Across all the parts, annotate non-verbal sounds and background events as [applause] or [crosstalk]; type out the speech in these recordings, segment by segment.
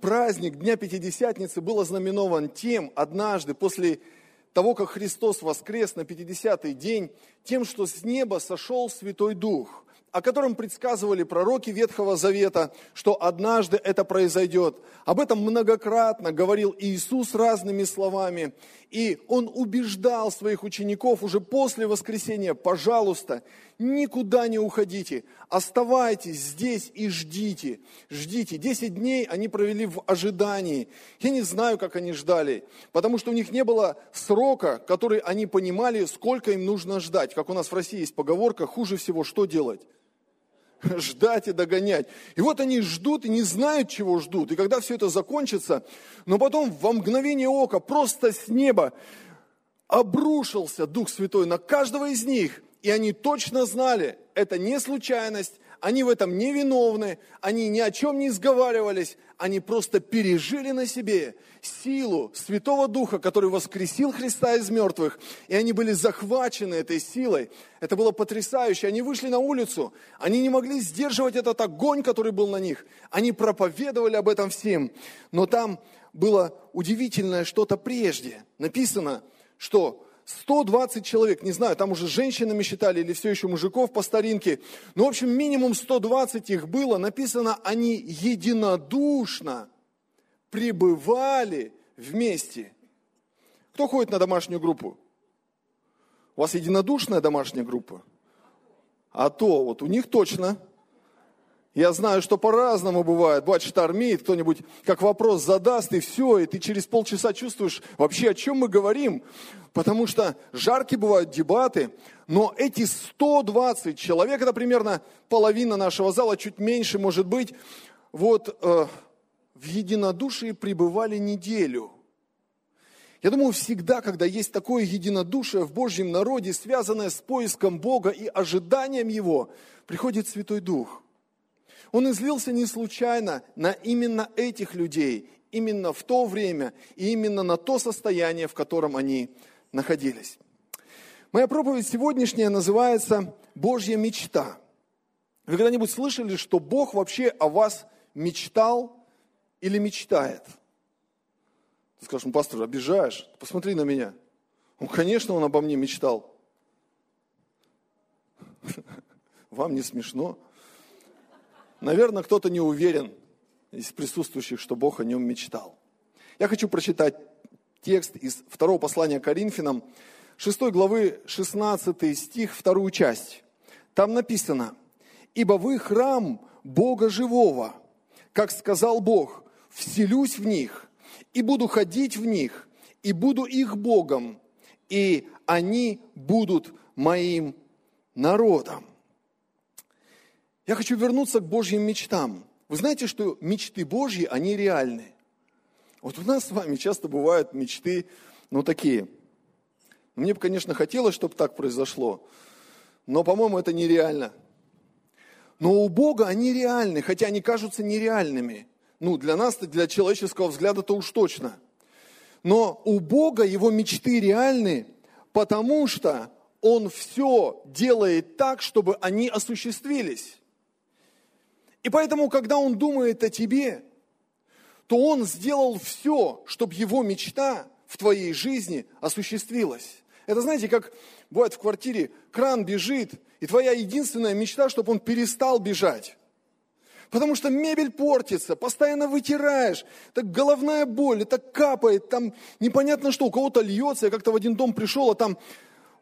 праздник Дня Пятидесятницы был ознаменован тем однажды, после того, как Христос воскрес на 50-й день, тем, что с неба сошел Святой Дух о котором предсказывали пророки Ветхого Завета, что однажды это произойдет. Об этом многократно говорил Иисус разными словами. И Он убеждал своих учеников уже после воскресения, пожалуйста, никуда не уходите, оставайтесь здесь и ждите. Ждите. Десять дней они провели в ожидании. Я не знаю, как они ждали, потому что у них не было срока, который они понимали, сколько им нужно ждать. Как у нас в России есть поговорка, хуже всего что делать? [laughs] ждать и догонять. И вот они ждут и не знают, чего ждут. И когда все это закончится, но потом во мгновение ока просто с неба обрушился Дух Святой на каждого из них. И они точно знали, это не случайность, они в этом не виновны, они ни о чем не сговаривались, они просто пережили на себе силу Святого Духа, который воскресил Христа из мертвых, и они были захвачены этой силой. Это было потрясающе. Они вышли на улицу, они не могли сдерживать этот огонь, который был на них. Они проповедовали об этом всем. Но там было удивительное что-то прежде. Написано, что 120 человек, не знаю, там уже женщинами считали или все еще мужиков по старинке, но, в общем, минимум 120 их было. Написано, они единодушно пребывали вместе. Кто ходит на домашнюю группу? У вас единодушная домашняя группа? А то, вот у них точно – я знаю, что по-разному бывает. Бывает, штормит, кто-нибудь как вопрос задаст, и все, и ты через полчаса чувствуешь вообще, о чем мы говорим. Потому что жаркие бывают дебаты, но эти 120 человек, это примерно половина нашего зала, чуть меньше может быть, вот э, в единодушии пребывали неделю. Я думаю, всегда, когда есть такое единодушие в Божьем народе, связанное с поиском Бога и ожиданием Его, приходит Святой Дух – он излился не случайно на именно этих людей, именно в то время и именно на то состояние, в котором они находились. Моя проповедь сегодняшняя называется «Божья мечта». Вы когда-нибудь слышали, что Бог вообще о вас мечтал или мечтает? Ты скажешь, ну, пастор, обижаешь? Посмотри на меня. Ну, конечно, он обо мне мечтал. [laughs] Вам не смешно? Наверное, кто-то не уверен из присутствующих, что Бог о нем мечтал. Я хочу прочитать текст из второго послания Коринфянам, 6 главы 16 стих, вторую часть. Там написано, «Ибо вы храм Бога живого, как сказал Бог, вселюсь в них, и буду ходить в них, и буду их Богом, и они будут моим народом». Я хочу вернуться к Божьим мечтам. Вы знаете, что мечты Божьи, они реальны. Вот у нас с вами часто бывают мечты, ну, такие. Мне бы, конечно, хотелось, чтобы так произошло, но, по-моему, это нереально. Но у Бога они реальны, хотя они кажутся нереальными. Ну, для нас, для человеческого взгляда-то уж точно. Но у Бога его мечты реальны, потому что Он все делает так, чтобы они осуществились. И поэтому, когда он думает о тебе, то он сделал все, чтобы его мечта в твоей жизни осуществилась. Это знаете, как бывает в квартире, кран бежит, и твоя единственная мечта, чтобы он перестал бежать. Потому что мебель портится, постоянно вытираешь, так головная боль, это капает, там непонятно что, у кого-то льется. Я как-то в один дом пришел, а там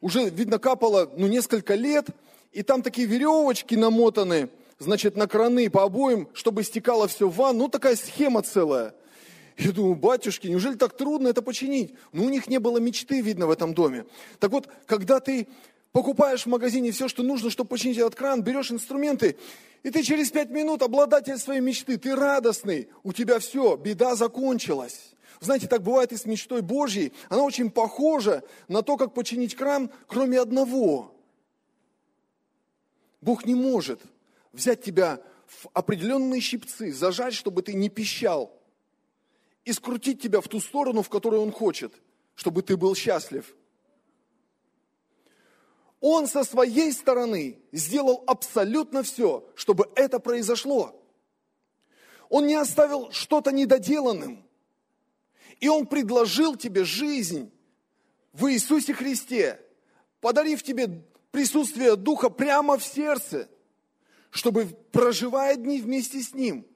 уже, видно, капало ну, несколько лет, и там такие веревочки намотаны, значит, на краны по обоим, чтобы стекало все в ванну. Ну, такая схема целая. Я думаю, батюшки, неужели так трудно это починить? Ну, у них не было мечты, видно, в этом доме. Так вот, когда ты покупаешь в магазине все, что нужно, чтобы починить этот кран, берешь инструменты, и ты через пять минут обладатель своей мечты, ты радостный, у тебя все, беда закончилась. Знаете, так бывает и с мечтой Божьей. Она очень похожа на то, как починить кран, кроме одного. Бог не может взять тебя в определенные щипцы, зажать, чтобы ты не пищал, и скрутить тебя в ту сторону, в которую Он хочет, чтобы ты был счастлив. Он со своей стороны сделал абсолютно все, чтобы это произошло. Он не оставил что-то недоделанным. И Он предложил тебе жизнь в Иисусе Христе, подарив тебе присутствие Духа прямо в сердце, чтобы, проживая дни вместе с Ним,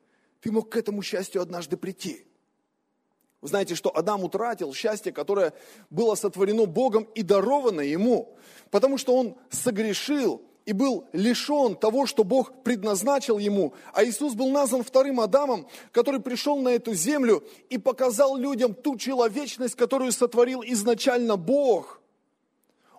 ты мог к этому счастью однажды прийти. Вы знаете, что Адам утратил счастье, которое было сотворено Богом и даровано ему, потому что он согрешил и был лишен того, что Бог предназначил ему. А Иисус был назван вторым Адамом, который пришел на эту землю и показал людям ту человечность, которую сотворил изначально Бог –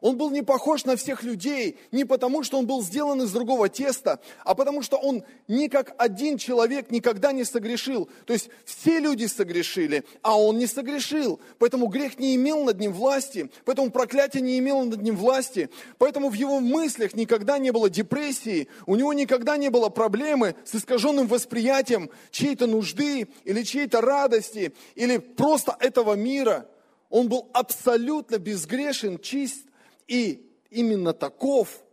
он был не похож на всех людей, не потому, что он был сделан из другого теста, а потому, что он ни как один человек никогда не согрешил. То есть все люди согрешили, а он не согрешил. Поэтому грех не имел над ним власти, поэтому проклятие не имело над ним власти, поэтому в его мыслях никогда не было депрессии, у него никогда не было проблемы с искаженным восприятием чьей-то нужды или чьей-то радости, или просто этого мира. Он был абсолютно безгрешен, чист, и именно таков,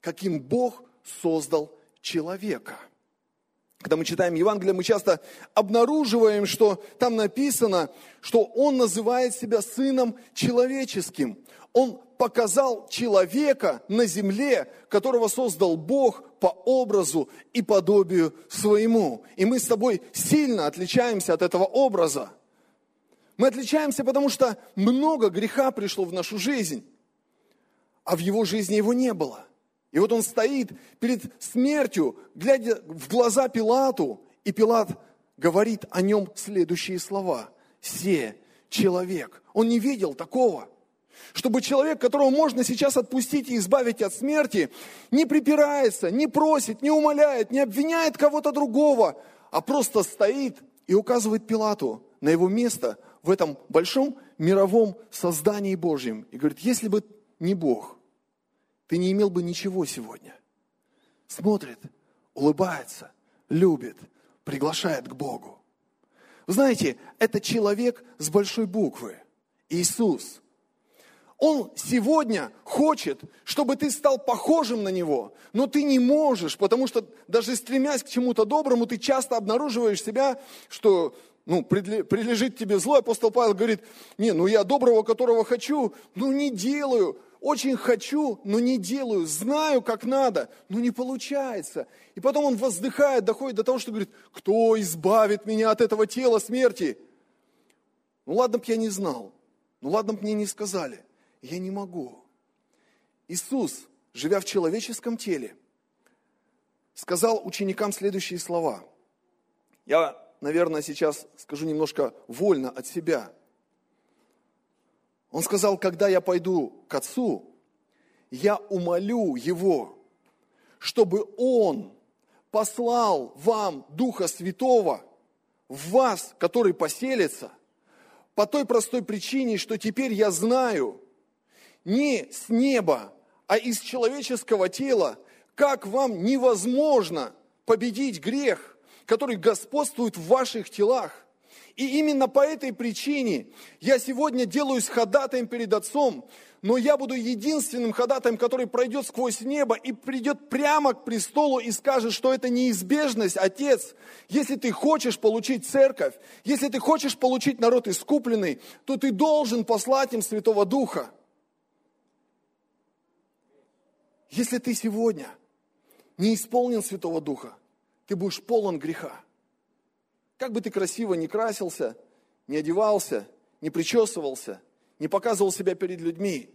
каким Бог создал человека. Когда мы читаем Евангелие, мы часто обнаруживаем, что там написано, что Он называет себя Сыном Человеческим. Он показал человека на земле, которого создал Бог по образу и подобию своему. И мы с тобой сильно отличаемся от этого образа. Мы отличаемся, потому что много греха пришло в нашу жизнь а в его жизни его не было. И вот он стоит перед смертью, глядя в глаза Пилату, и Пилат говорит о нем следующие слова. «Се человек». Он не видел такого. Чтобы человек, которого можно сейчас отпустить и избавить от смерти, не припирается, не просит, не умоляет, не обвиняет кого-то другого, а просто стоит и указывает Пилату на его место в этом большом мировом создании Божьем. И говорит, если бы не Бог, ты не имел бы ничего сегодня. Смотрит, улыбается, любит, приглашает к Богу. Вы знаете, это человек с большой буквы, Иисус. Он сегодня хочет, чтобы ты стал похожим на Него, но ты не можешь, потому что даже стремясь к чему-то доброму, ты часто обнаруживаешь себя, что ну, прилежит тебе зло. Апостол Павел говорит, не, ну я доброго, которого хочу, ну не делаю очень хочу, но не делаю, знаю, как надо, но не получается. И потом он воздыхает, доходит до того, что говорит, кто избавит меня от этого тела смерти? Ну ладно б я не знал, ну ладно б мне не сказали, я не могу. Иисус, живя в человеческом теле, сказал ученикам следующие слова. Я, наверное, сейчас скажу немножко вольно от себя – он сказал, когда я пойду к Отцу, я умолю Его, чтобы Он послал вам Духа Святого в вас, который поселится, по той простой причине, что теперь я знаю не с неба, а из человеческого тела, как вам невозможно победить грех, который господствует в ваших телах. И именно по этой причине я сегодня делаюсь ходатаем перед Отцом, но я буду единственным ходатаем, который пройдет сквозь небо и придет прямо к престолу и скажет, что это неизбежность, Отец. Если ты хочешь получить церковь, если ты хочешь получить народ искупленный, то ты должен послать им Святого Духа. Если ты сегодня не исполнен Святого Духа, ты будешь полон греха. Как бы ты красиво не красился, не одевался, не причесывался, не показывал себя перед людьми.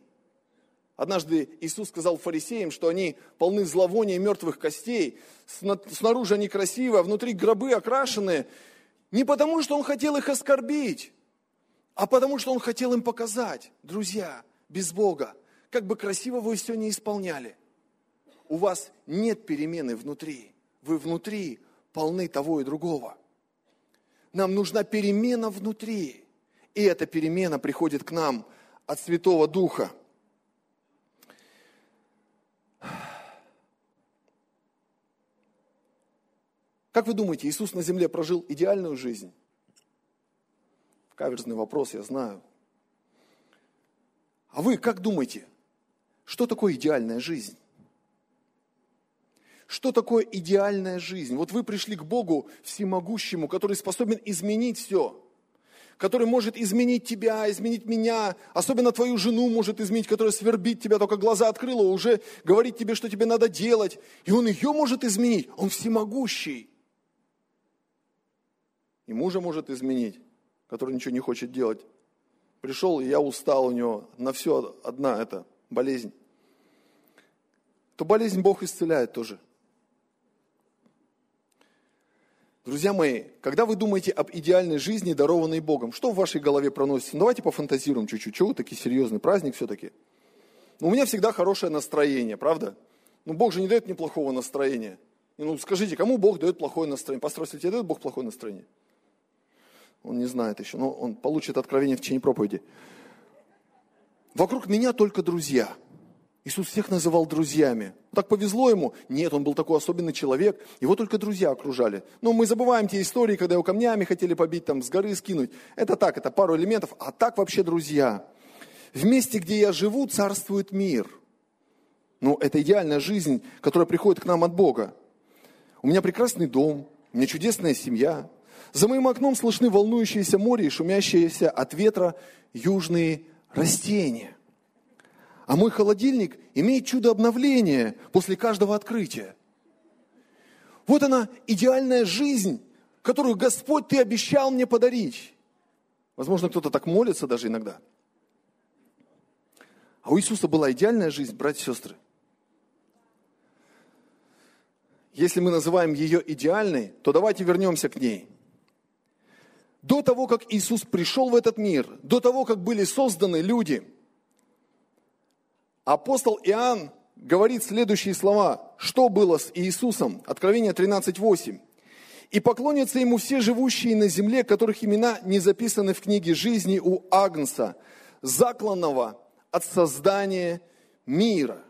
Однажды Иисус сказал фарисеям, что они полны зловония мертвых костей, снаружи они красивые, а внутри гробы окрашенные. Не потому, что Он хотел их оскорбить, а потому, что Он хотел им показать, друзья, без Бога, как бы красиво вы все не исполняли, у вас нет перемены внутри. Вы внутри полны того и другого. Нам нужна перемена внутри. И эта перемена приходит к нам от Святого Духа. Как вы думаете, Иисус на земле прожил идеальную жизнь? Каверзный вопрос, я знаю. А вы как думаете, что такое идеальная жизнь? Что такое идеальная жизнь. Вот вы пришли к Богу всемогущему, который способен изменить все который может изменить тебя, изменить меня, особенно твою жену может изменить, которая свербит тебя, только глаза открыла, уже говорит тебе, что тебе надо делать. И он ее может изменить. Он всемогущий. И мужа может изменить, который ничего не хочет делать. Пришел, и я устал у него. На все одна эта болезнь. То болезнь Бог исцеляет тоже. Друзья мои, когда вы думаете об идеальной жизни, дарованной Богом, что в вашей голове проносится? Ну, давайте пофантазируем чуть-чуть. Чего такой серьезный праздник все-таки? Ну, у меня всегда хорошее настроение, правда? Ну, Бог же не дает мне плохого настроения. И, ну, скажите, кому Бог дает плохое настроение? Пастор, тебе дает Бог плохое настроение? Он не знает еще, но он получит откровение в течение проповеди. Вокруг меня только друзья – Иисус всех называл друзьями. Так повезло ему? Нет, он был такой особенный человек. Его только друзья окружали. Но мы забываем те истории, когда его камнями хотели побить, там, с горы скинуть. Это так, это пару элементов. А так вообще друзья. В месте, где я живу, царствует мир. Ну, это идеальная жизнь, которая приходит к нам от Бога. У меня прекрасный дом, у меня чудесная семья. За моим окном слышны волнующиеся море и шумящиеся от ветра южные растения – а мой холодильник имеет чудо обновления после каждого открытия. Вот она, идеальная жизнь, которую Господь Ты обещал мне подарить. Возможно, кто-то так молится даже иногда. А у Иисуса была идеальная жизнь, братья и сестры. Если мы называем ее идеальной, то давайте вернемся к ней. До того, как Иисус пришел в этот мир, до того, как были созданы люди – апостол Иоанн говорит следующие слова. Что было с Иисусом? Откровение 13.8. «И поклонятся ему все живущие на земле, которых имена не записаны в книге жизни у Агнца, закланного от создания мира».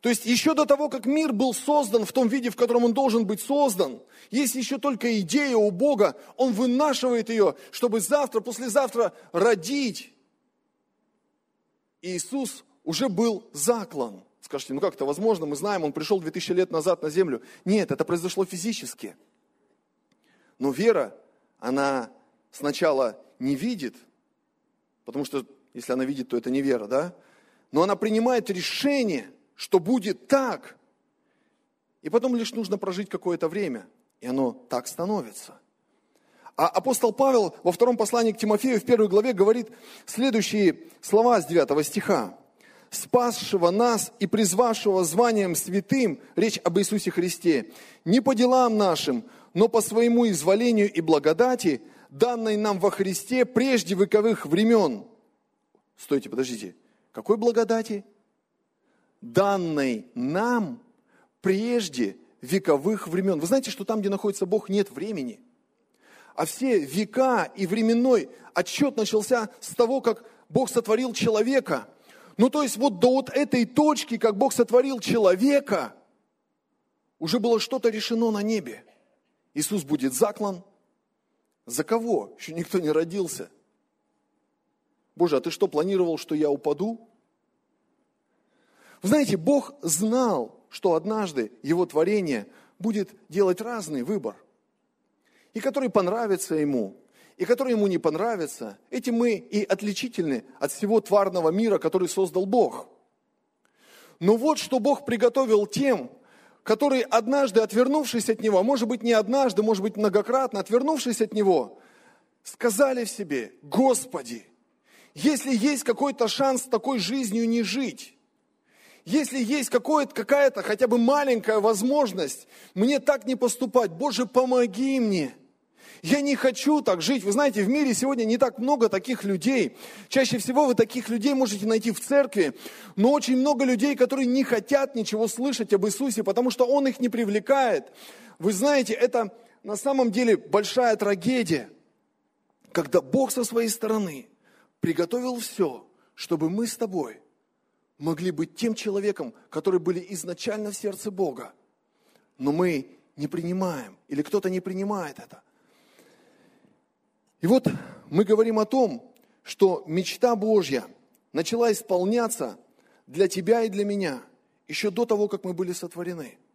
То есть еще до того, как мир был создан в том виде, в котором он должен быть создан, есть еще только идея у Бога, он вынашивает ее, чтобы завтра, послезавтра родить Иисус уже был заклан. Скажите, ну как это возможно? Мы знаем, он пришел 2000 лет назад на землю. Нет, это произошло физически. Но вера, она сначала не видит, потому что если она видит, то это не вера, да? Но она принимает решение, что будет так. И потом лишь нужно прожить какое-то время, и оно так становится. А апостол Павел во втором послании к Тимофею в первой главе говорит следующие слова с 9 стиха. «Спасшего нас и призвавшего званием святым, речь об Иисусе Христе, не по делам нашим, но по своему изволению и благодати, данной нам во Христе прежде вековых времен». Стойте, подождите. Какой благодати? Данной нам прежде вековых времен. Вы знаете, что там, где находится Бог, нет времени – а все века и временной отчет начался с того, как Бог сотворил человека. Ну, то есть вот до вот этой точки, как Бог сотворил человека, уже было что-то решено на небе. Иисус будет заклан. За кого? Еще никто не родился. Боже, а ты что, планировал, что я упаду? Вы знаете, Бог знал, что однажды Его творение будет делать разный выбор – и который понравится ему, и который ему не понравится, этим мы и отличительны от всего тварного мира, который создал Бог. Но вот что Бог приготовил тем, которые однажды, отвернувшись от Него, может быть не однажды, может быть многократно, отвернувшись от Него, сказали в себе, Господи, если есть какой-то шанс такой жизнью не жить, если есть какая-то хотя бы маленькая возможность мне так не поступать, Боже, помоги мне – я не хочу так жить. Вы знаете, в мире сегодня не так много таких людей. Чаще всего вы таких людей можете найти в церкви, но очень много людей, которые не хотят ничего слышать об Иисусе, потому что Он их не привлекает. Вы знаете, это на самом деле большая трагедия, когда Бог со своей стороны приготовил все, чтобы мы с тобой могли быть тем человеком, который были изначально в сердце Бога. Но мы не принимаем, или кто-то не принимает это. И вот мы говорим о том, что мечта Божья начала исполняться для тебя и для меня еще до того, как мы были сотворены –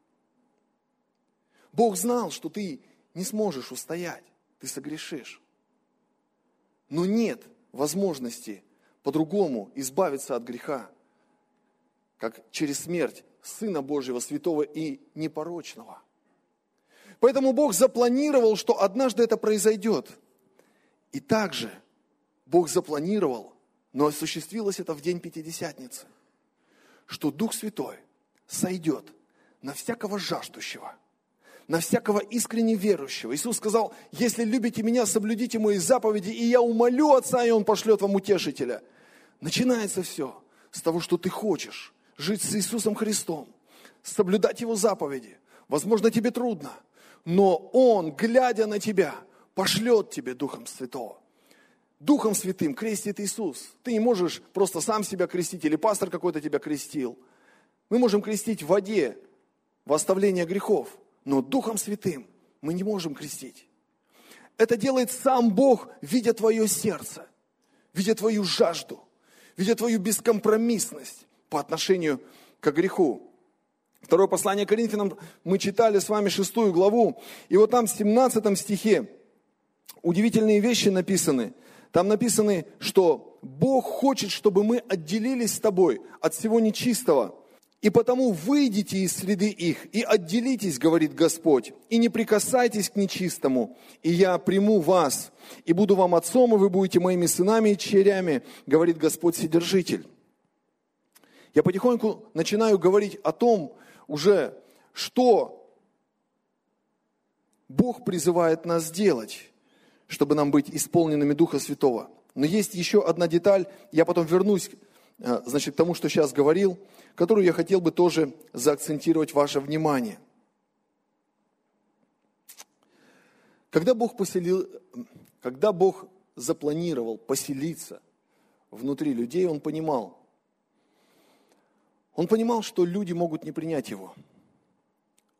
Бог знал, что ты не сможешь устоять, ты согрешишь. Но нет возможности по-другому избавиться от греха, как через смерть Сына Божьего, святого и непорочного. Поэтому Бог запланировал, что однажды это произойдет. И также Бог запланировал, но осуществилось это в день Пятидесятницы, что Дух Святой сойдет на всякого жаждущего, на всякого искренне верующего. Иисус сказал, если любите меня, соблюдите мои заповеди, и я умолю Отца, и Он пошлет вам утешителя. Начинается все с того, что ты хочешь жить с Иисусом Христом, соблюдать Его заповеди. Возможно, тебе трудно, но Он, глядя на тебя, пошлет тебе Духом Святого. Духом Святым крестит Иисус. Ты не можешь просто сам себя крестить, или пастор какой-то тебя крестил. Мы можем крестить в воде, в оставление грехов, но Духом Святым мы не можем крестить. Это делает сам Бог, видя твое сердце, видя твою жажду, видя твою бескомпромиссность по отношению к греху. Второе послание Коринфянам мы читали с вами шестую главу, и вот там в 17 стихе удивительные вещи написаны. Там написано, что Бог хочет, чтобы мы отделились с тобой от всего нечистого – и потому выйдите из среды их и отделитесь, говорит Господь, и не прикасайтесь к нечистому, и я приму вас, и буду вам отцом, и вы будете моими сынами и черями, говорит Господь Содержитель. Я потихоньку начинаю говорить о том уже, что Бог призывает нас делать, чтобы нам быть исполненными Духа Святого. Но есть еще одна деталь, я потом вернусь э, значит, к тому, что сейчас говорил – которую я хотел бы тоже заакцентировать ваше внимание. Когда Бог, поселил, когда Бог запланировал поселиться внутри людей, Он понимал, Он понимал, что люди могут не принять Его.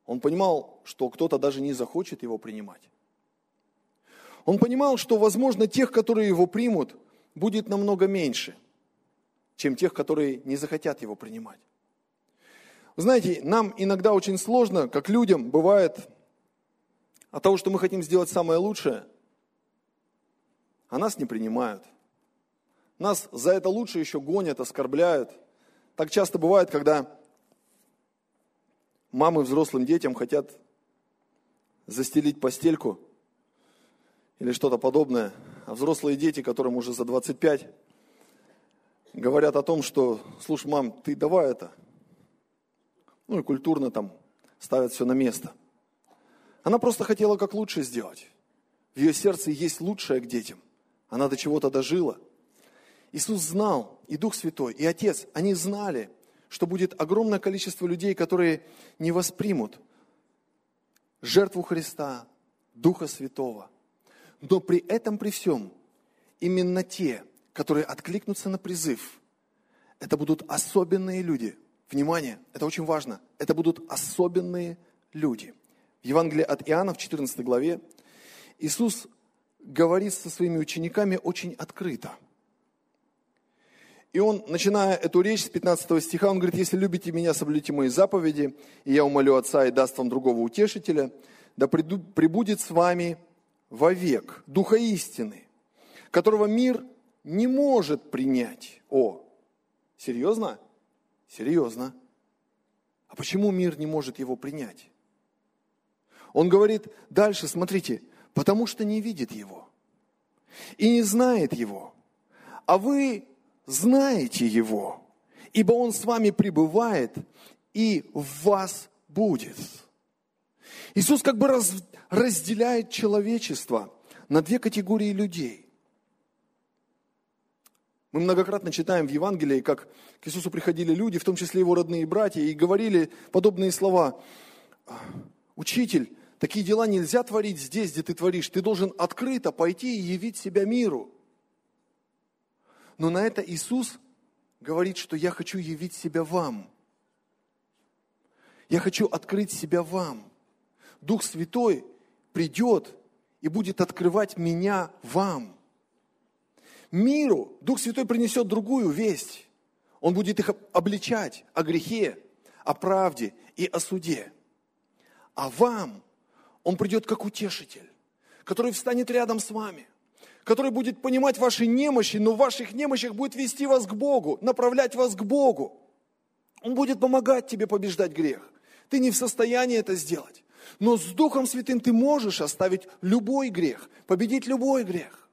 Он понимал, что кто-то даже не захочет Его принимать. Он понимал, что, возможно, тех, которые Его примут, будет намного меньше, чем тех, которые не захотят Его принимать. Знаете, нам иногда очень сложно, как людям, бывает, от того, что мы хотим сделать самое лучшее, а нас не принимают. Нас за это лучше еще гонят, оскорбляют. Так часто бывает, когда мамы взрослым детям хотят застелить постельку или что-то подобное, а взрослые дети, которым уже за 25, говорят о том, что, слушай, мам, ты давай это – ну и культурно там ставят все на место. Она просто хотела как лучше сделать. В ее сердце есть лучшее к детям. Она до чего-то дожила. Иисус знал, и Дух Святой, и Отец, они знали, что будет огромное количество людей, которые не воспримут жертву Христа, Духа Святого. Но при этом, при всем, именно те, которые откликнутся на призыв, это будут особенные люди – Внимание, это очень важно. Это будут особенные люди. В Евангелии от Иоанна в 14 главе Иисус говорит со своими учениками очень открыто. И он, начиная эту речь с 15 стиха, он говорит, если любите меня, соблюдите мои заповеди, и я умолю Отца и даст вам другого утешителя, да прибудет с вами вовек Духа истины, которого мир не может принять. О, серьезно? Серьезно. А почему мир не может его принять? Он говорит дальше, смотрите, потому что не видит его и не знает его. А вы знаете его, ибо он с вами пребывает и в вас будет. Иисус как бы раз, разделяет человечество на две категории людей. Мы многократно читаем в Евангелии, как к Иисусу приходили люди, в том числе его родные братья, и говорили подобные слова. «Учитель, такие дела нельзя творить здесь, где ты творишь. Ты должен открыто пойти и явить себя миру». Но на это Иисус говорит, что я хочу явить себя вам. Я хочу открыть себя вам. Дух Святой придет и будет открывать меня вам миру Дух Святой принесет другую весть. Он будет их обличать о грехе, о правде и о суде. А вам Он придет как утешитель, который встанет рядом с вами, который будет понимать ваши немощи, но в ваших немощах будет вести вас к Богу, направлять вас к Богу. Он будет помогать тебе побеждать грех. Ты не в состоянии это сделать. Но с Духом Святым ты можешь оставить любой грех, победить любой грех.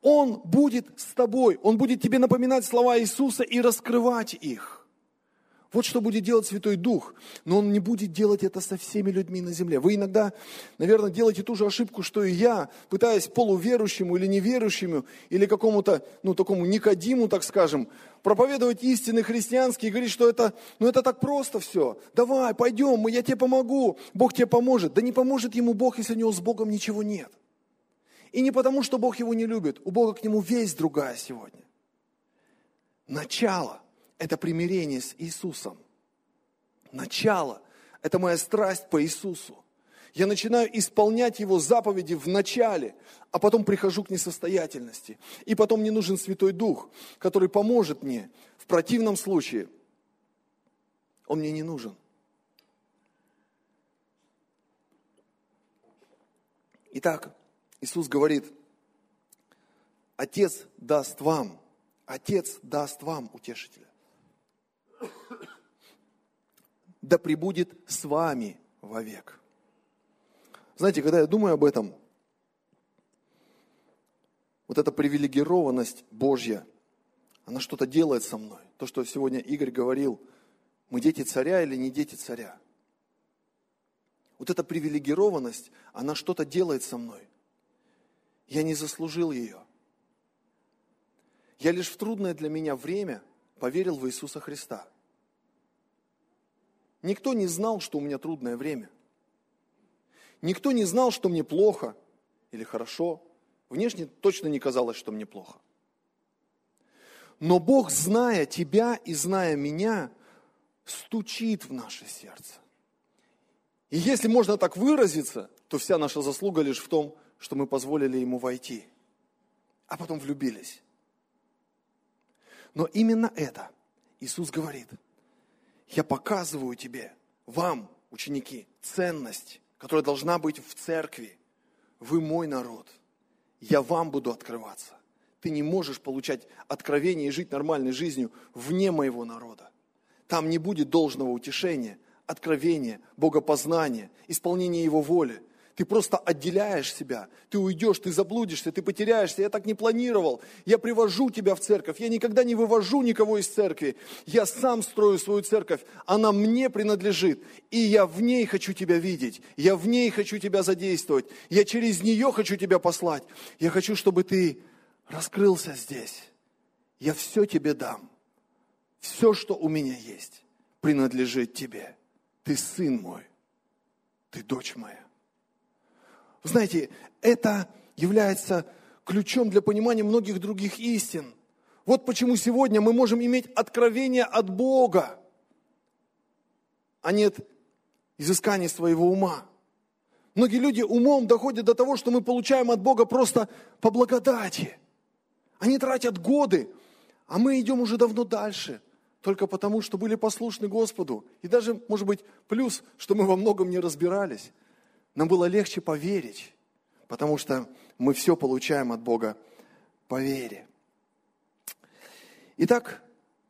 Он будет с тобой, Он будет тебе напоминать слова Иисуса и раскрывать их. Вот что будет делать Святой Дух. Но Он не будет делать это со всеми людьми на земле. Вы иногда, наверное, делаете ту же ошибку, что и я, пытаясь полуверующему или неверующему, или какому-то, ну, такому Никодиму, так скажем, проповедовать истины христианские и говорить, что это, ну, это так просто все. Давай, пойдем, я тебе помогу, Бог тебе поможет. Да не поможет ему Бог, если у него с Богом ничего нет. И не потому, что Бог его не любит. У Бога к нему весь другая сегодня. Начало – это примирение с Иисусом. Начало – это моя страсть по Иисусу. Я начинаю исполнять Его заповеди в начале, а потом прихожу к несостоятельности. И потом мне нужен Святой Дух, который поможет мне. В противном случае Он мне не нужен. Итак, Иисус говорит, Отец даст вам, Отец даст вам утешителя да пребудет с вами вовек. Знаете, когда я думаю об этом, вот эта привилегированность Божья, она что-то делает со мной. То, что сегодня Игорь говорил, мы дети царя или не дети царя. Вот эта привилегированность, она что-то делает со мной. Я не заслужил ее. Я лишь в трудное для меня время поверил в Иисуса Христа – Никто не знал, что у меня трудное время. Никто не знал, что мне плохо или хорошо. Внешне точно не казалось, что мне плохо. Но Бог, зная тебя и зная меня, стучит в наше сердце. И если можно так выразиться, то вся наша заслуга лишь в том, что мы позволили Ему войти, а потом влюбились. Но именно это Иисус говорит – я показываю тебе, вам, ученики, ценность, которая должна быть в церкви. Вы мой народ. Я вам буду открываться. Ты не можешь получать откровение и жить нормальной жизнью вне моего народа. Там не будет должного утешения, откровения, богопознания, исполнения Его воли. Ты просто отделяешь себя, ты уйдешь, ты заблудишься, ты потеряешься. Я так не планировал. Я привожу тебя в церковь. Я никогда не вывожу никого из церкви. Я сам строю свою церковь. Она мне принадлежит. И я в ней хочу тебя видеть. Я в ней хочу тебя задействовать. Я через нее хочу тебя послать. Я хочу, чтобы ты раскрылся здесь. Я все тебе дам. Все, что у меня есть, принадлежит тебе. Ты сын мой. Ты дочь моя. Знаете, это является ключом для понимания многих других истин. Вот почему сегодня мы можем иметь откровение от Бога, а нет изыскания своего ума. Многие люди умом доходят до того, что мы получаем от Бога просто по благодати. Они тратят годы, а мы идем уже давно дальше, только потому, что были послушны Господу. И даже, может быть, плюс, что мы во многом не разбирались нам было легче поверить, потому что мы все получаем от Бога по вере. Итак,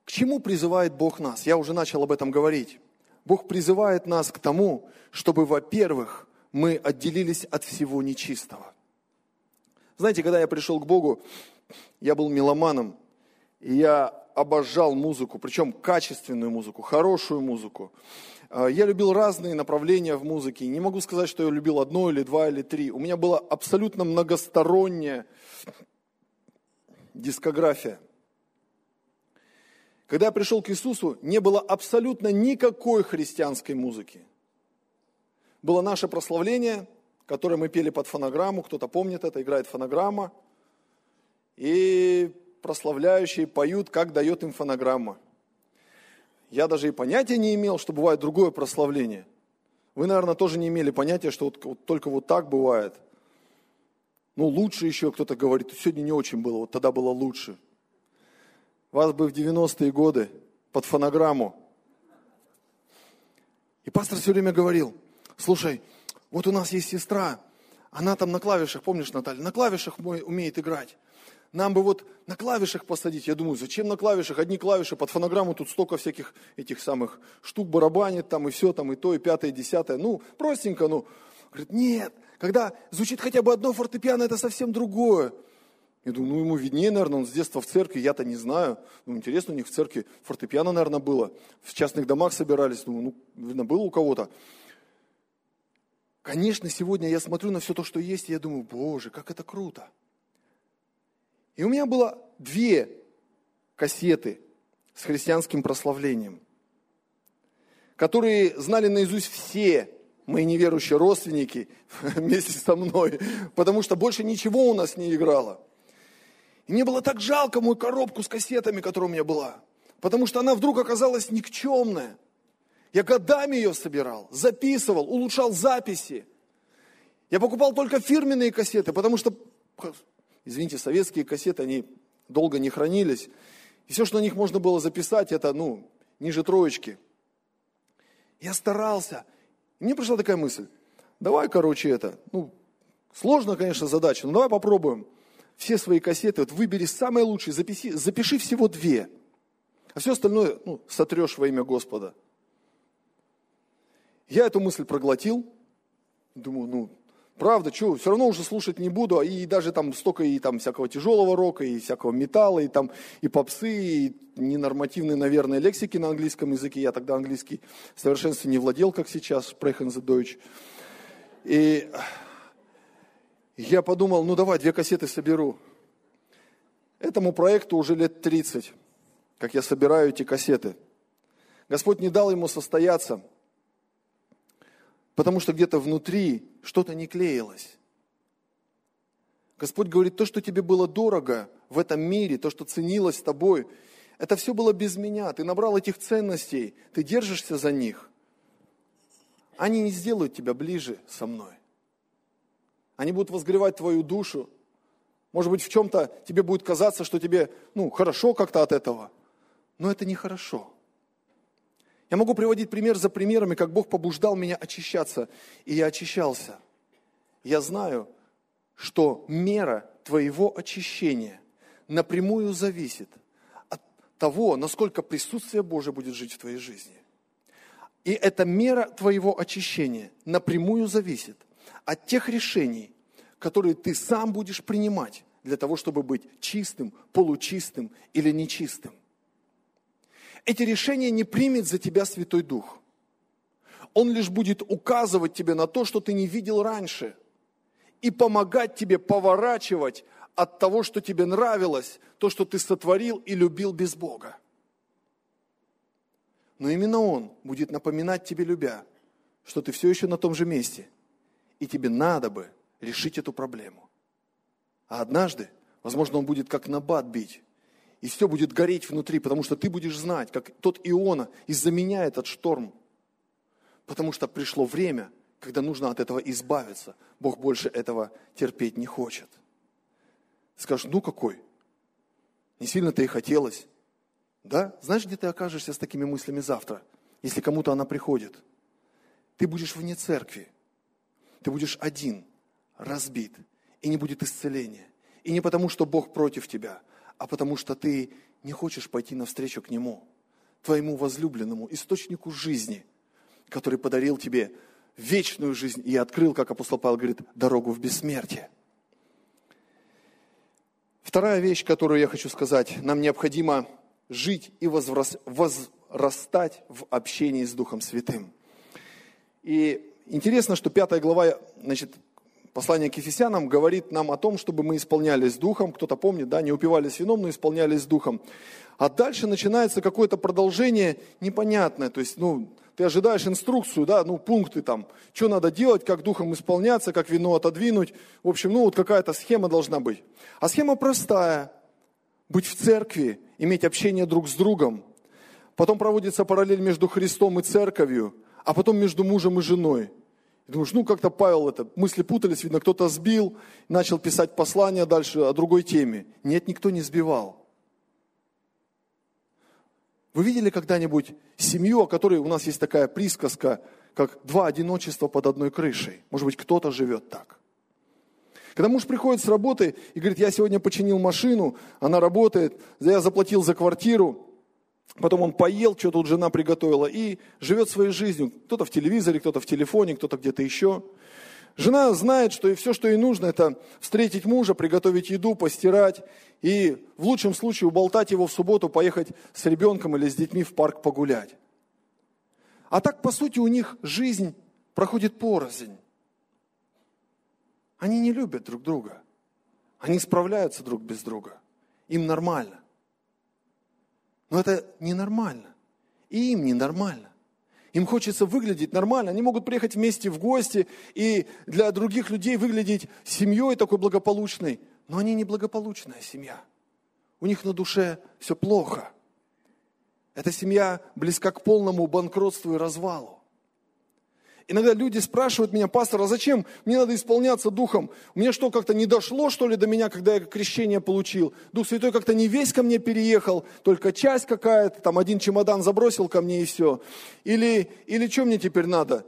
к чему призывает Бог нас? Я уже начал об этом говорить. Бог призывает нас к тому, чтобы, во-первых, мы отделились от всего нечистого. Знаете, когда я пришел к Богу, я был меломаном, и я обожал музыку, причем качественную музыку, хорошую музыку. А, я любил разные направления в музыке. Не могу сказать, что я любил одно или два или три. У меня была абсолютно многосторонняя дискография. Когда я пришел к Иисусу, не было абсолютно никакой христианской музыки. Было наше прославление, которое мы пели под фонограмму, кто-то помнит это, играет фонограмма, и прославляющие поют, как дает им фонограмма. Я даже и понятия не имел, что бывает другое прославление. Вы, наверное, тоже не имели понятия, что вот, вот только вот так бывает. Ну, лучше еще кто-то говорит, сегодня не очень было, вот тогда было лучше. Вас бы в 90-е годы под фонограмму. И пастор все время говорил, слушай, Вот у нас есть сестра, она там на клавишах, помнишь, Наталья, на клавишах умеет играть. Нам бы вот на клавишах посадить. Я думаю, зачем на клавишах? Одни клавиши, под фонограмму тут столько всяких этих самых штук барабанит, там и все, там и то, и пятое, и десятое. Ну, простенько, ну. Говорит, нет, когда звучит хотя бы одно фортепиано, это совсем другое. Я думаю, ну ему виднее, наверное, он с детства в церкви, я-то не знаю. Ну, интересно, у них в церкви фортепиано, наверное, было. В частных домах собирались, думаю, ну, видно, было у кого-то. Конечно, сегодня я смотрю на все то, что есть, и я думаю, боже, как это круто. И у меня было две кассеты с христианским прославлением, которые знали наизусть все мои неверующие родственники [laughs] вместе со мной, потому что больше ничего у нас не играло. И мне было так жалко мою коробку с кассетами, которая у меня была, потому что она вдруг оказалась никчемная – я годами ее собирал, записывал, улучшал записи. Я покупал только фирменные кассеты, потому что, извините, советские кассеты, они долго не хранились. И все, что на них можно было записать, это, ну, ниже троечки. Я старался. И мне пришла такая мысль. Давай, короче, это, ну, сложно, конечно, задача, но давай попробуем. Все свои кассеты, вот выбери самые лучшие, запиши, запиши всего две. А все остальное, ну, сотрешь во имя Господа. Я эту мысль проглотил, думаю, ну, правда, что, все равно уже слушать не буду, и даже там столько и там всякого тяжелого рока, и всякого металла, и там и попсы, и ненормативной, наверное, лексики на английском языке. Я тогда английский в совершенстве не владел, как сейчас, sprechen the Deutsch. И я подумал, ну давай, две кассеты соберу. Этому проекту уже лет 30, как я собираю эти кассеты. Господь не дал ему состояться – потому что где-то внутри что-то не клеилось. Господь говорит, то, что тебе было дорого в этом мире, то, что ценилось тобой, это все было без меня. Ты набрал этих ценностей, ты держишься за них. Они не сделают тебя ближе со мной. Они будут возгревать твою душу. Может быть, в чем-то тебе будет казаться, что тебе, ну, хорошо как-то от этого. Но это нехорошо. хорошо. Я могу приводить пример за примерами, как Бог побуждал меня очищаться, и я очищался. Я знаю, что мера твоего очищения напрямую зависит от того, насколько присутствие Божие будет жить в твоей жизни. И эта мера твоего очищения напрямую зависит от тех решений, которые ты сам будешь принимать для того, чтобы быть чистым, получистым или нечистым эти решения не примет за тебя Святой Дух. Он лишь будет указывать тебе на то, что ты не видел раньше, и помогать тебе поворачивать от того, что тебе нравилось, то, что ты сотворил и любил без Бога. Но именно Он будет напоминать тебе, любя, что ты все еще на том же месте, и тебе надо бы решить эту проблему. А однажды, возможно, Он будет как набат бить, и все будет гореть внутри, потому что ты будешь знать, как тот Иона, из-за меня этот шторм. Потому что пришло время, когда нужно от этого избавиться. Бог больше этого терпеть не хочет. Скажешь, ну какой? Не сильно-то и хотелось. Да? Знаешь, где ты окажешься с такими мыслями завтра, если кому-то она приходит? Ты будешь вне церкви. Ты будешь один, разбит, и не будет исцеления. И не потому, что Бог против тебя, а потому что ты не хочешь пойти навстречу к Нему, твоему возлюбленному, источнику жизни, который подарил тебе вечную жизнь и открыл, как апостол Павел говорит, дорогу в бессмертие. Вторая вещь, которую я хочу сказать, нам необходимо жить и возрастать в общении с Духом Святым. И интересно, что пятая глава, значит, Послание к Ефесянам говорит нам о том, чтобы мы исполнялись Духом. Кто-то помнит, да, не упивались вином, но исполнялись Духом. А дальше начинается какое-то продолжение непонятное. То есть, ну, ты ожидаешь инструкцию, да, ну, пункты там, что надо делать, как Духом исполняться, как вино отодвинуть. В общем, ну, вот какая-то схема должна быть. А схема простая. Быть в церкви, иметь общение друг с другом. Потом проводится параллель между Христом и церковью, а потом между мужем и женой. И думаешь, ну как-то Павел это, мысли путались, видно, кто-то сбил, начал писать послание дальше о другой теме. Нет, никто не сбивал. Вы видели когда-нибудь семью, о которой у нас есть такая присказка, как два одиночества под одной крышей. Может быть, кто-то живет так. Когда муж приходит с работы и говорит, я сегодня починил машину, она работает, я заплатил за квартиру, потом он поел, что тут жена приготовила, и живет своей жизнью. Кто-то в телевизоре, кто-то в телефоне, кто-то где-то еще. Жена знает, что и все, что ей нужно, это встретить мужа, приготовить еду, постирать и в лучшем случае уболтать его в субботу, поехать с ребенком или с детьми в парк погулять. А так, по сути, у них жизнь проходит порознь. Они не любят друг друга. Они справляются друг без друга. Им нормально. Но это ненормально. И им ненормально. Им хочется выглядеть нормально. Они могут приехать вместе в гости и для других людей выглядеть семьей такой благополучной. Но они не благополучная семья. У них на душе все плохо. Эта семья близка к полному банкротству и развалу. Иногда люди спрашивают меня, пастор, а зачем мне надо исполняться Духом? Меня что, как-то не дошло, что ли, до меня, когда я крещение получил? Дух Святой как-то не весь ко мне переехал, только часть какая-то, там один чемодан забросил ко мне и все. Или, или что мне теперь надо?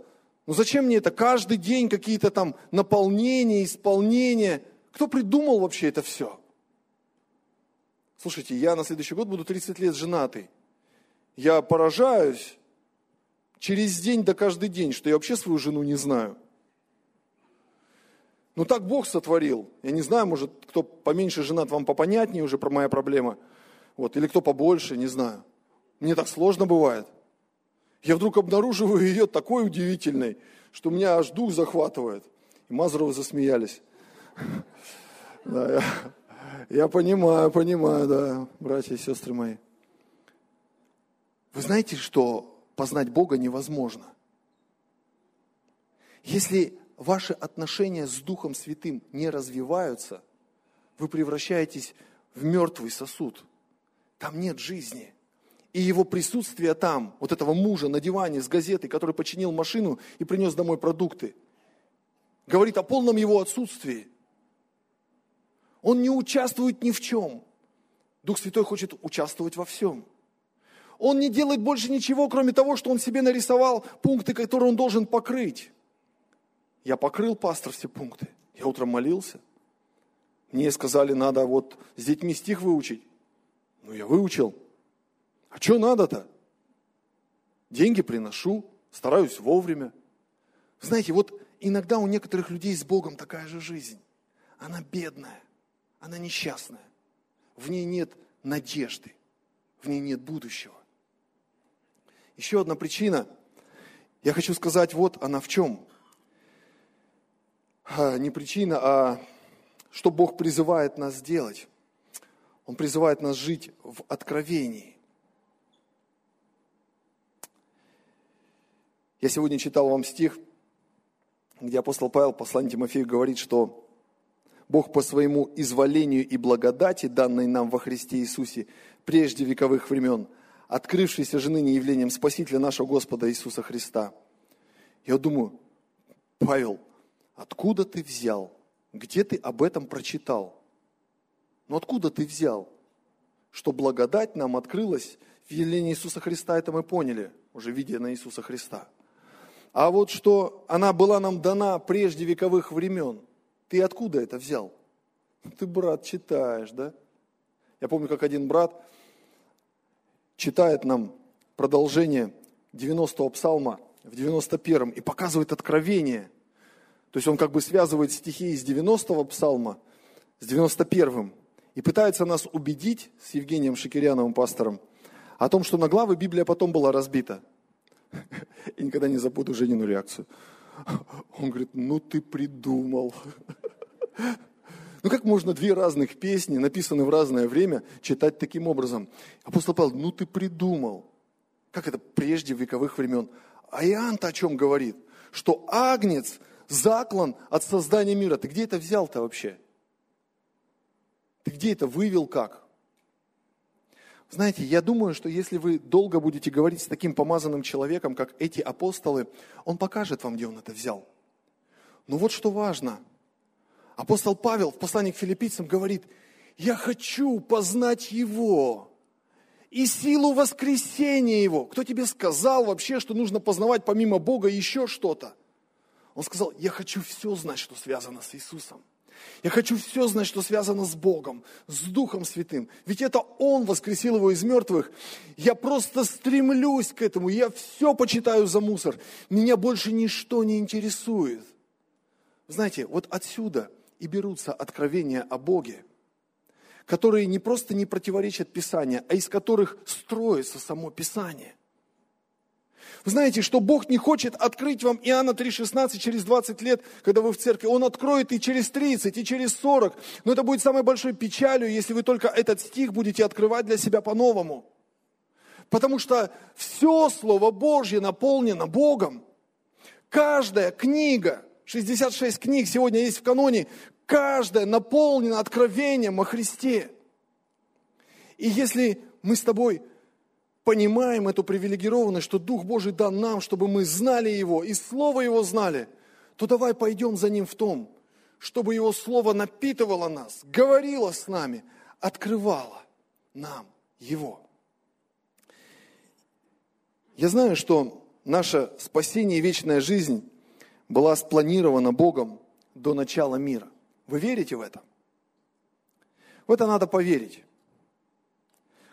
Ну зачем мне это? Каждый день какие-то там наполнения, исполнения. Кто придумал вообще это все? Слушайте, я на следующий год буду 30 лет женатый. Я поражаюсь, через день до каждый день, что я вообще свою жену не знаю. Ну так Бог сотворил. Я не знаю, может, кто поменьше женат, вам попонятнее уже про моя проблема. Вот, или кто побольше, не знаю. Мне так сложно бывает. Я вдруг обнаруживаю ее такой удивительной, что меня аж дух захватывает. И Мазуровы засмеялись. [laughs] Да, я понимаю, понимаю, да, братья и сестры мои. Вы знаете, что познать Бога невозможно. Если ваши отношения с Духом Святым не развиваются, вы превращаетесь в мертвый сосуд. Там нет жизни. И его присутствие там, вот этого мужа на диване с газетой, который починил машину и принес домой продукты, говорит о полном его отсутствии. Он не участвует ни в чем. Дух Святой хочет участвовать во всем. Он не делает больше ничего, кроме того, что он себе нарисовал пункты, которые он должен покрыть. Я покрыл, пастор, все пункты. Я утром молился. Мне сказали, надо вот с детьми стих выучить. Ну, я выучил. А что надо-то? Деньги приношу, стараюсь вовремя. Знаете, вот иногда у некоторых людей с Богом такая же жизнь. Она бедная, она несчастная. В ней нет надежды, в ней нет будущего. Еще одна причина. Я хочу сказать, вот она в чем. А, не причина, а что Бог призывает нас делать. Он призывает нас жить в откровении. Я сегодня читал вам стих, где апостол Павел, послание Тимофею, говорит, что Бог по своему изволению и благодати, данной нам во Христе Иисусе, прежде вековых времен – открывшейся же ныне явлением Спасителя нашего Господа Иисуса Христа. Я думаю, Павел, откуда ты взял? Где ты об этом прочитал? Ну откуда ты взял? Что благодать нам открылась в явлении Иисуса Христа, это мы поняли, уже видя на Иисуса Христа. А вот что она была нам дана прежде вековых времен, ты откуда это взял? Ты, брат, читаешь, да? Я помню, как один брат, читает нам продолжение 90-го псалма в 91-м и показывает откровение. То есть он как бы связывает стихи из 90-го псалма с 91-м и пытается нас убедить с Евгением Шикиряновым, пастором, о том, что на главы Библия потом была разбита. [laughs] И никогда не забуду Женину реакцию. Он говорит, ну ты придумал. [laughs] Ну как можно две разных песни, написанные в разное время, читать таким образом? Апостол Павел, ну ты придумал. Как это прежде вековых времен? А Иоанн-то о чем говорит? Что агнец заклан от создания мира. Ты где это взял-то вообще? Ты где это вывел как? Знаете, я думаю, что если вы долго будете говорить с таким помазанным человеком, как эти апостолы, он покажет вам, где он это взял. Но вот что важно – Апостол Павел в послании к филиппийцам говорит, я хочу познать Его и силу воскресения Его. Кто тебе сказал вообще, что нужно познавать помимо Бога еще что-то? Он сказал, я хочу все знать, что связано с Иисусом. Я хочу все знать, что связано с Богом, с Духом Святым. Ведь это Он воскресил его из мертвых. Я просто стремлюсь к этому. Я все почитаю за мусор. Меня больше ничто не интересует. Знаете, вот отсюда и берутся откровения о Боге, которые не просто не противоречат Писанию, а из которых строится само Писание. Вы знаете, что Бог не хочет открыть вам Иоанна 3,16 через 20 лет, когда вы в церкви. Он откроет и через 30, и через 40. Но это будет самой большой печалью, если вы только этот стих будете открывать для себя по-новому. Потому что все Слово Божье наполнено Богом. Каждая книга, 66 книг сегодня есть в каноне, каждая наполнена откровением о Христе. И если мы с тобой понимаем эту привилегированность, что Дух Божий дан нам, чтобы мы знали Его и Слово Его знали, то давай пойдем за Ним в том, чтобы Его Слово напитывало нас, говорило с нами, открывало нам Его. Я знаю, что наше спасение и вечная жизнь была спланирована Богом до начала мира. Вы верите в это? В это надо поверить.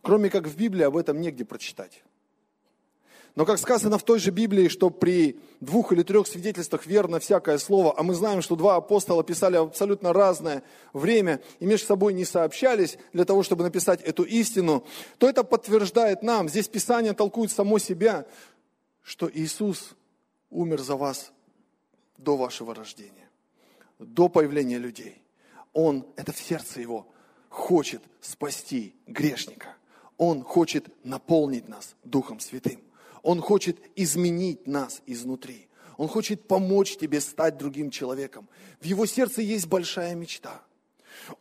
Кроме как в Библии об этом негде прочитать. Но как сказано в той же Библии, что при двух или трех свидетельствах верно всякое слово, а мы знаем, что два апостола писали абсолютно разное время и между собой не сообщались для того, чтобы написать эту истину, то это подтверждает нам, здесь Писание толкует само себя, что Иисус умер за вас до вашего рождения, до появления людей. Он, это в сердце его, хочет спасти грешника. Он хочет наполнить нас Духом Святым. Он хочет изменить нас изнутри. Он хочет помочь тебе стать другим человеком. В его сердце есть большая мечта.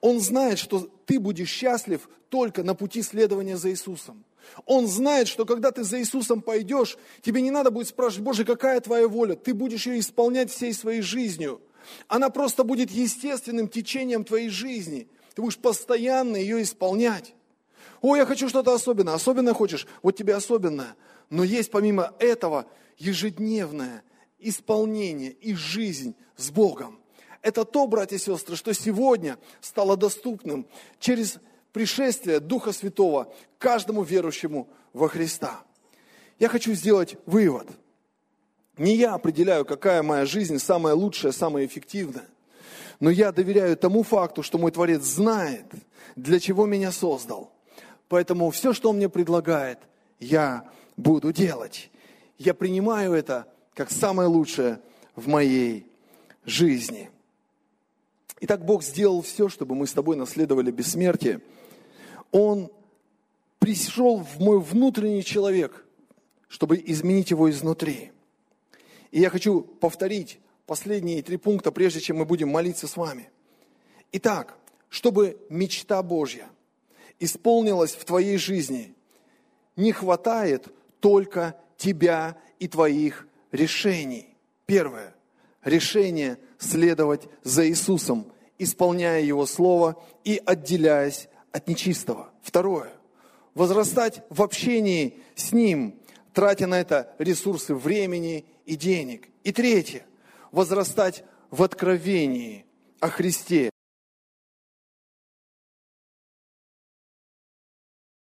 Он знает, что ты будешь счастлив только на пути следования за Иисусом. Он знает, что когда ты за Иисусом пойдешь, тебе не надо будет спрашивать, Боже, какая твоя воля? Ты будешь ее исполнять всей своей жизнью. Она просто будет естественным течением твоей жизни. Ты будешь постоянно ее исполнять. О, я хочу что-то особенное. Особенное хочешь? Вот тебе особенное. Но есть помимо этого ежедневное исполнение и жизнь с Богом. Это то, братья и сестры, что сегодня стало доступным через пришествие Духа Святого каждому верующему во Христа. Я хочу сделать вывод. Не я определяю, какая моя жизнь самая лучшая, самая эффективная. Но я доверяю тому факту, что мой Творец знает, для чего меня создал – Поэтому все, что Он мне предлагает, я буду делать. Я принимаю это как самое лучшее в моей жизни. Итак, Бог сделал все, чтобы мы с тобой наследовали бессмертие. Он пришел в мой внутренний человек, чтобы изменить его изнутри. И я хочу повторить последние три пункта, прежде чем мы будем молиться с вами. Итак, чтобы мечта Божья, исполнилось в твоей жизни, не хватает только тебя и твоих решений. Первое. Решение следовать за Иисусом, исполняя Его Слово и отделяясь от нечистого. Второе. Возрастать в общении с Ним, тратя на это ресурсы времени и денег. И третье. Возрастать в откровении о Христе